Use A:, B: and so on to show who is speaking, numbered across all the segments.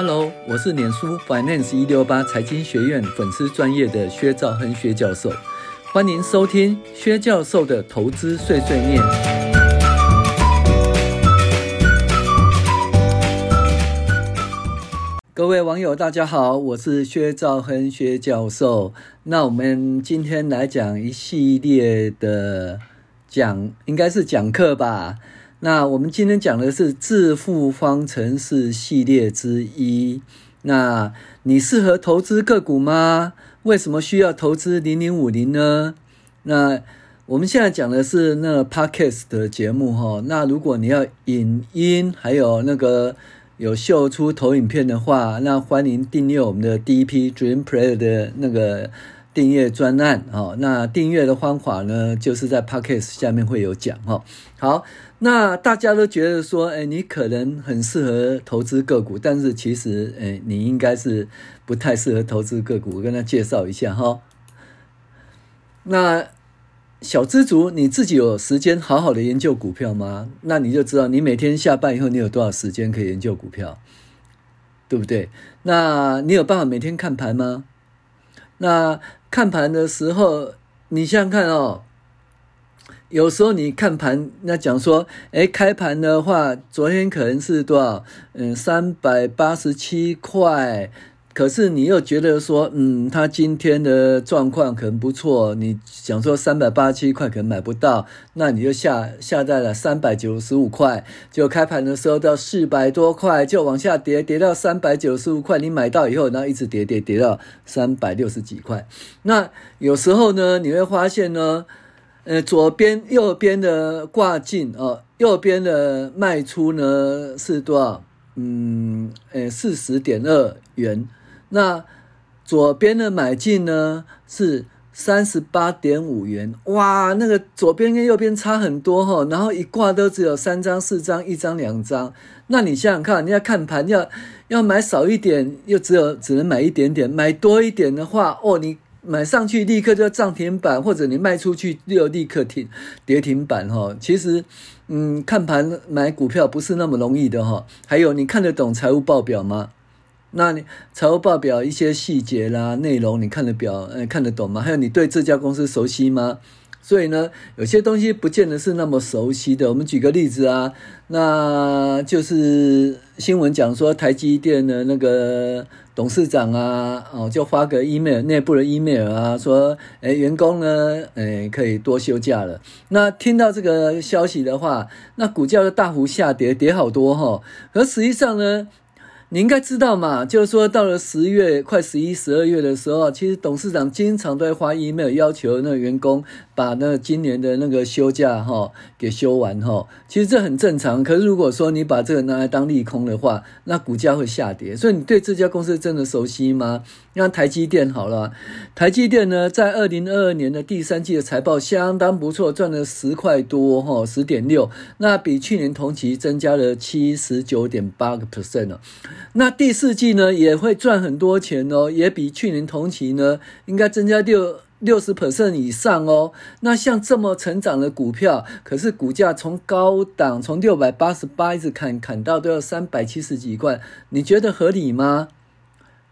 A: Hello，我是脸书 Finance 一六八财经学院粉丝专业的薛兆亨薛教授，欢迎收听薛教授的投资碎碎念。各位网友，大家好，我是薛兆亨薛教授。那我们今天来讲一系列的讲，应该是讲课吧。那我们今天讲的是致富方程式系列之一。那你适合投资个股吗？为什么需要投资零零五零呢？那我们现在讲的是那个 Podcast 的节目哈。那如果你要影音，还有那个有秀出投影片的话，那欢迎订阅我们的 DP Dream Player 的那个。订阅专案哦，那订阅的方法呢，就是在 Podcast 下面会有讲哈。好，那大家都觉得说，哎，你可能很适合投资个股，但是其实，哎，你应该是不太适合投资个股。我跟他介绍一下哈。那小资族，你自己有时间好好的研究股票吗？那你就知道，你每天下班以后，你有多少时间可以研究股票，对不对？那你有办法每天看盘吗？那看盘的时候，你想想看哦，有时候你看盘，那讲说，哎，开盘的话，昨天可能是多少？嗯，三百八十七块。可是你又觉得说，嗯，他今天的状况可能不错，你想说三百八十七块可能买不到，那你就下下在了三百九十五块，就开盘的时候到四百多块，就往下跌，跌到三百九十五块，你买到以后，然后一直跌跌跌到三百六十几块。那有时候呢，你会发现呢，呃，左边右边的挂进哦，右边的卖出呢是多少？嗯，呃，四十点二元。那左边的买进呢是三十八点五元，哇，那个左边跟右边差很多哈，然后一挂都只有三张、四张、一张、两张。那你想想看，你要看盘要要买少一点，又只有只能买一点点；买多一点的话，哦，你买上去立刻就要涨停板，或者你卖出去又立刻停跌停板哈。其实，嗯，看盘买股票不是那么容易的哈。还有，你看得懂财务报表吗？那你财务报表一些细节啦、内容，你看得表，呃，看得懂吗？还有你对这家公司熟悉吗？所以呢，有些东西不见得是那么熟悉的。我们举个例子啊，那就是新闻讲说台积电的那个董事长啊，哦，就发个 email，内部的 email 啊，说，诶，员工呢，诶，可以多休假了。那听到这个消息的话，那股价就大幅下跌，跌好多哈。而实际上呢，你应该知道嘛，就是说到了十月，快十一、十二月的时候，其实董事长经常都会发 email 要求那个员工把那今年的那个休假哈给休完哈。其实这很正常。可是如果说你把这个拿来当利空的话，那股价会下跌。所以你对这家公司真的熟悉吗？那台积电好了，台积电呢，在二零二二年的第三季的财报相当不错，赚了十块多哈，十点六，那比去年同期增加了七十九点八个 percent 了。那第四季呢，也会赚很多钱哦，也比去年同期呢，应该增加六六十 percent 以上哦。那像这么成长的股票，可是股价从高档从六百八十八一直砍砍到都要三百七十几块，你觉得合理吗？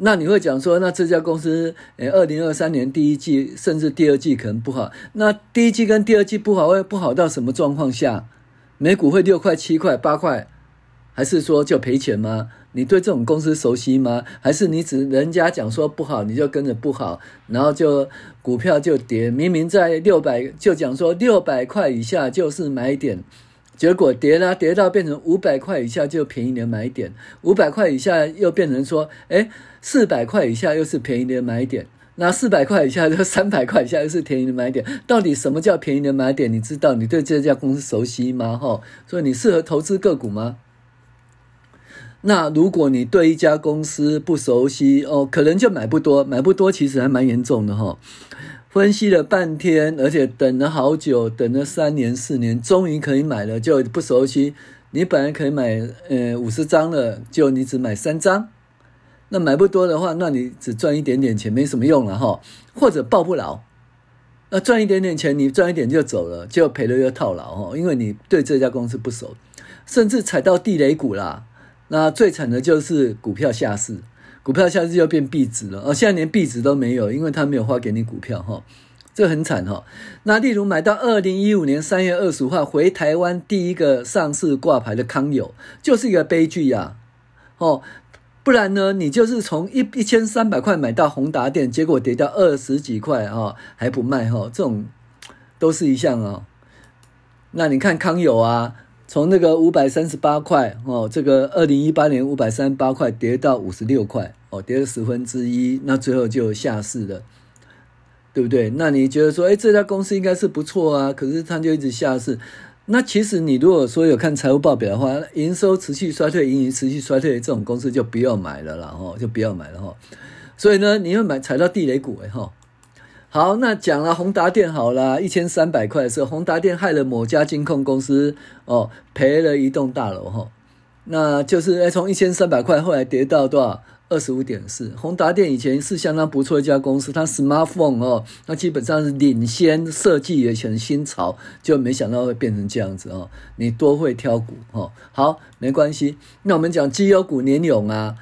A: 那你会讲说，那这家公司，诶，二零二三年第一季甚至第二季可能不好。那第一季跟第二季不好，会不好到什么状况下？每股会六块、七块、八块，还是说就赔钱吗？你对这种公司熟悉吗？还是你只人家讲说不好，你就跟着不好，然后就股票就跌？明明在六百，就讲说六百块以下就是买点。结果跌了，跌到变成五百块以下就便宜的买点，五百块以下又变成说，诶，四百块以下又是便宜的买点，那四百块以下就 三百块以下又是便宜的买点。到底什么叫便宜的买点？你知道？你对这家公司熟悉吗？哈，所以你适合投资个股吗？那如果你对一家公司不熟悉哦，可能就买不多，买不多其实还蛮严重的哈。分析了半天，而且等了好久，等了三年四年，终于可以买了，就不熟悉。你本来可以买呃五十张了，就你只买三张，那买不多的话，那你只赚一点点钱，没什么用了哈。或者抱不牢，那赚一点点钱，你赚一点就走了，就赔了又套牢哈，因为你对这家公司不熟，甚至踩到地雷股啦。那最惨的就是股票下市，股票下市就变壁纸了，哦，现在连壁纸都没有，因为他没有发给你股票哈。这很惨哈，那例如买到二零一五年三月二十五号回台湾第一个上市挂牌的康友，就是一个悲剧呀，哦，不然呢，你就是从一一千三百块买到宏达电，结果跌到二十几块啊，还不卖哈，这种都是一项啊。那你看康友啊，从那个五百三十八块哦，这个二零一八年五百三十八块跌到五十六块哦，跌了十分之一，那最后就下市了。对不对？那你觉得说，哎，这家公司应该是不错啊，可是它就一直下市。那其实你如果说有看财务报表的话，营收持续衰退，盈余持续衰退，这种公司就不要买了啦，哈，就不要买了哈。所以呢，你要买踩到地雷股哎哈。好，那讲了宏达电好了，一千三百块的时候，宏达电害了某家金控公司哦，赔了一栋大楼哈。那就是哎，从一千三百块后来跌到多少？二十五点四，宏达电以前是相当不错一家公司，它 smartphone 哦，那基本上是领先设计也很新潮，就没想到会变成这样子哦。你多会挑股哦，好，没关系。那我们讲绩优股年勇啊，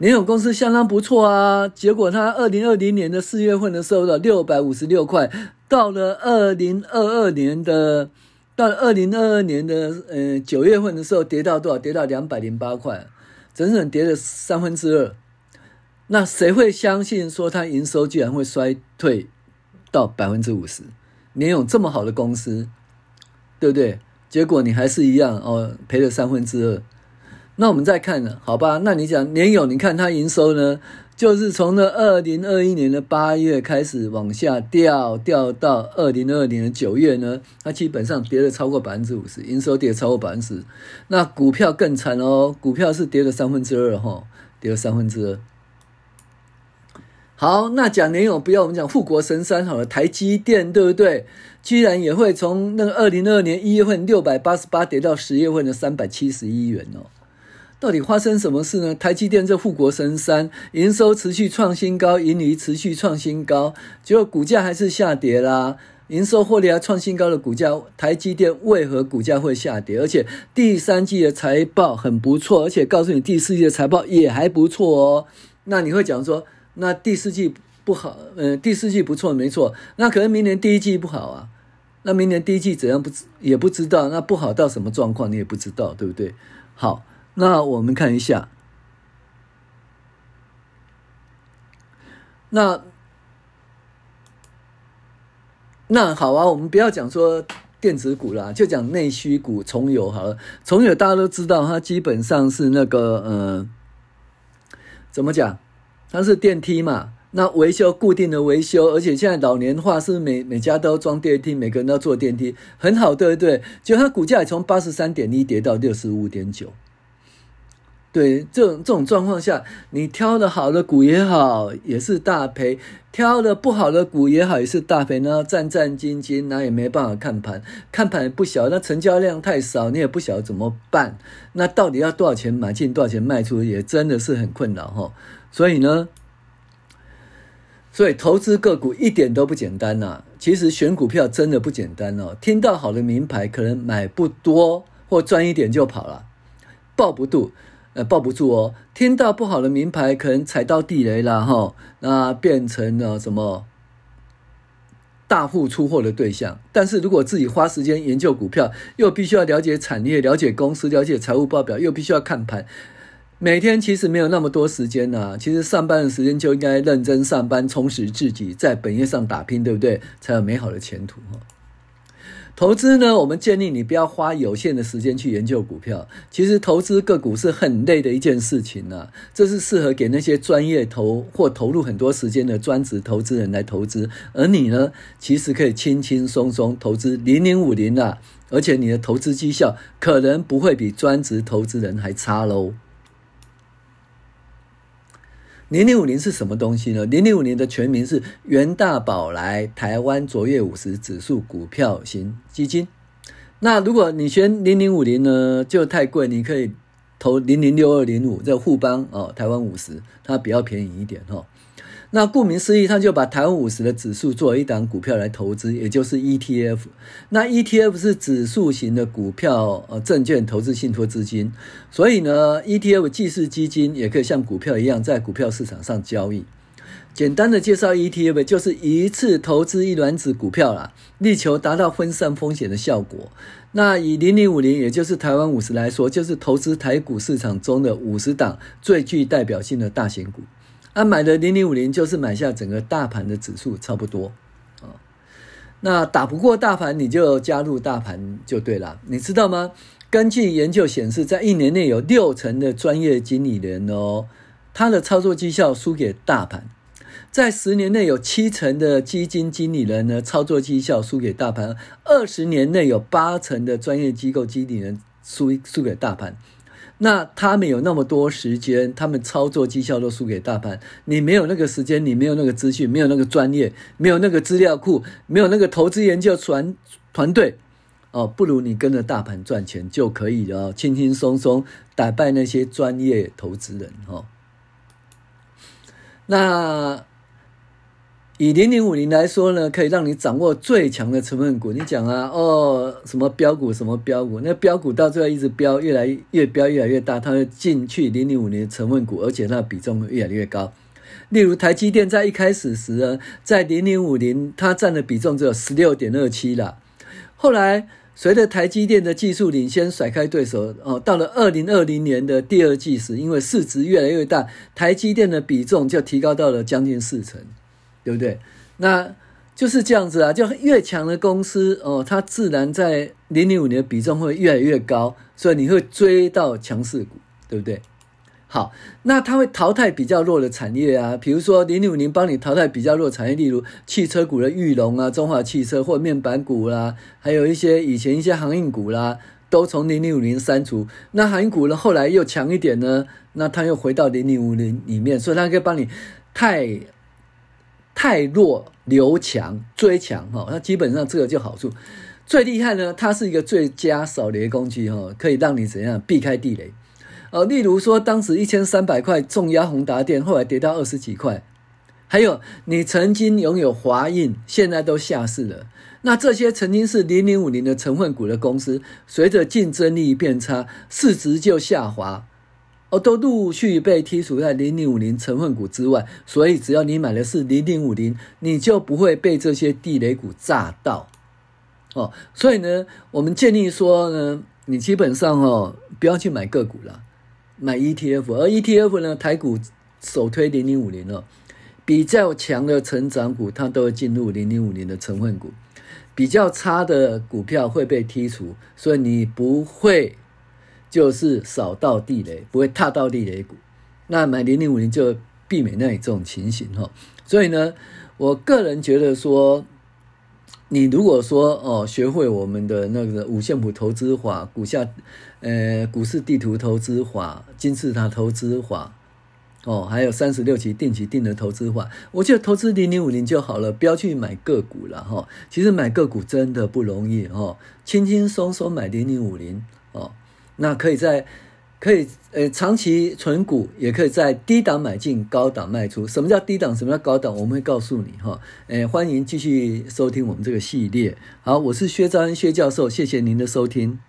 A: 联友公司相当不错啊，结果它二零二零年的四月份的时候的六百五十六块，到了二零二二年的，到了二零二二年的呃九月份的时候跌到多少？跌到两百零八块，整整跌了三分之二。那谁会相信说它营收居然会衰退到百分之五十？联友这么好的公司，对不对？结果你还是一样哦，赔了三分之二。那我们再看呢，好吧？那你讲年勇，你看它营收呢，就是从那二零二一年的八月开始往下掉，掉到二零二二年的九月呢，它基本上跌了超过百分之五十，营收跌了超过百分之十。那股票更惨哦，股票是跌了三分之二哈，跌了三分之二。好，那讲年勇不要我们讲护国神山好了，台积电对不对？居然也会从那个二零二二年一月份六百八十八跌到十月份的三百七十一元哦。到底发生什么事呢？台积电这护国神山，营收持续创新高，盈余持续创新高，结果股价还是下跌啦。营收获利还创新高的股价，台积电为何股价会下跌？而且第三季的财报很不错，而且告诉你第四季的财报也还不错哦。那你会讲说？那第四季不好，嗯、第四季不错，没错。那可能明年第一季不好啊。那明年第一季怎样不也不知道。那不好到什么状况你也不知道，对不对？好，那我们看一下。那那好啊，我们不要讲说电子股啦，就讲内需股，重友好了。重友大家都知道，它基本上是那个呃，怎么讲？它是电梯嘛，那维修固定的维修，而且现在老年化是每每家都要装电梯，每个人都要坐电梯，很好，对不对？就它股价也从八十三点一跌到六十五点九，对，这种这种状况下，你挑的好的股也好，也是大赔；挑的不好的股也好，也是大赔。然后战战兢兢，那也没办法看盘，看盘也不晓得，那成交量太少，你也不晓得怎么办。那到底要多少钱买进，多少钱卖出，也真的是很困扰哈。所以呢，所以投资个股一点都不简单呐、其实选股票真的不简单哦。听到好的名牌，可能买不多或赚一点就跑了，抱不住，呃，抱不住哦。听到不好的名牌，可能踩到地雷了哈，那变成了什么大户出货的对象。但是如果自己花时间研究股票，又必须要了解产业、了解公司、了解财务报表，又必须要看盘。每天其实没有那么多时间呐、其实上班的时间就应该认真上班，充实自己，在本业上打拼，对不对？才有美好的前途哈。投资呢，我们建议你不要花有限的时间去研究股票。其实投资个股是很累的一件事情啊，这是适合给那些专业投或投入很多时间的专职投资人来投资。而你呢，其实可以轻轻松松投资零零五零啊，而且你的投资绩效可能不会比专职投资人还差喽。零零五零是什么东西呢？零零五零的全名是元大宝来台湾卓越五十指数股票型基金。那如果你选零零五零呢，就太贵，你可以投零零六二零五这个富邦哦，台湾五十它比较便宜一点哦。那顾名思义，他就把台湾五十的指数作为一档股票来投资，也就是 ETF。那 ETF 是指数型的股票呃证券投资信托资金，所以呢，ETF 既是基金，也可以像股票一样在股票市场上交易。简单的介绍 ETF，就是一次投资一篮子股票啦，力求达到分散风险的效果。那以零零五零，也就是台湾五十来说，就是投资台股市场中的五十档最具代表性的大型股。啊，买的零零五零就是买下整个大盘的指数，差不多啊。那打不过大盘，你就加入大盘就对了。你知道吗？根据研究显示，在一年内有六成的专业经理人哦，他的操作绩效输给大盘；在十年内有七成的基金经理人呢，操作绩效输给大盘；二十年内有八成的专业机构经理人输输给大盘。那他们有那么多时间，他们操作绩效都输给大盘。你没有那个时间，你没有那个资讯，没有那个专业，没有那个资料库，没有那个投资研究团团队，哦，不如你跟着大盘赚钱就可以了，轻轻松松打败那些专业投资人哦。那。以零零五零来说呢，可以让你掌握最强的成分股。你讲啊，哦，什么标股，什么标股，那标股到最后一直标，越来越标，越来越大，它会进去零零五零成分股，而且那比重越来越高。例如台积电在一开始时呢，在零零五零它占的比重只有十六点二七啦。后来随着台积电的技术领先，甩开对手哦，到了二零二零年的第二季时，因为市值越来越大，台积电的比重就提高到了将近四成。对不对？那就是这样子啊，就越强的公司哦，它自然在零零五年的比重会越来越高，所以你会追到强势股，对不对？好，那它会淘汰比较弱的产业啊，比如说零零五零帮你淘汰比较弱的产业，例如汽车股的裕隆啊、中华汽车或面板股啦，还有一些以前一些航运股啦，都从零零五零删除。那航运股呢，后来又强一点呢，那它又回到零零五零里面，所以它可以帮你太。汰弱留强，追强哈，那基本上这个就好处。最厉害呢，它是一个最佳扫雷工具哈，可以让你怎样避开地雷。呃，例如说，当时一千三百块重压宏达电，后来跌到二十几块。还有，你曾经拥有华映，现在都下市了。那这些曾经是零零五零的成分股的公司，随着竞争力变差，市值就下滑。哦，都陆续被剔除在零零五零成分股之外，所以只要你买的是零零五零，你就不会被这些地雷股炸到。哦，所以呢，我们建议说呢，你基本上哦，不要去买个股了，买 ETF，而 ETF 呢，台股首推零零五零了，比较强的成长股它都会进入零零五零的成分股，比较差的股票会被剔除，所以你不会。就是扫到地雷，不会踏到地雷股。那买零零五零就避免那里这种情形哈。所以呢，我个人觉得说，你如果说哦，学会我们的那个五线谱投资法、股下呃股市地图投资法、金字塔投资法哦，还有三十六期定期定额投资法，我就投资零零五零就好了，不要去买个股了哈。其实买个股真的不容易哈，轻轻松松买零零五零。那可以在，可以呃长期存股，也可以在低档买进，高档卖出。什么叫低档？什么叫高档？我们会告诉你哈。诶，欢迎继续收听我们这个系列。好，我是薛兆恩薛教授，谢谢您的收听。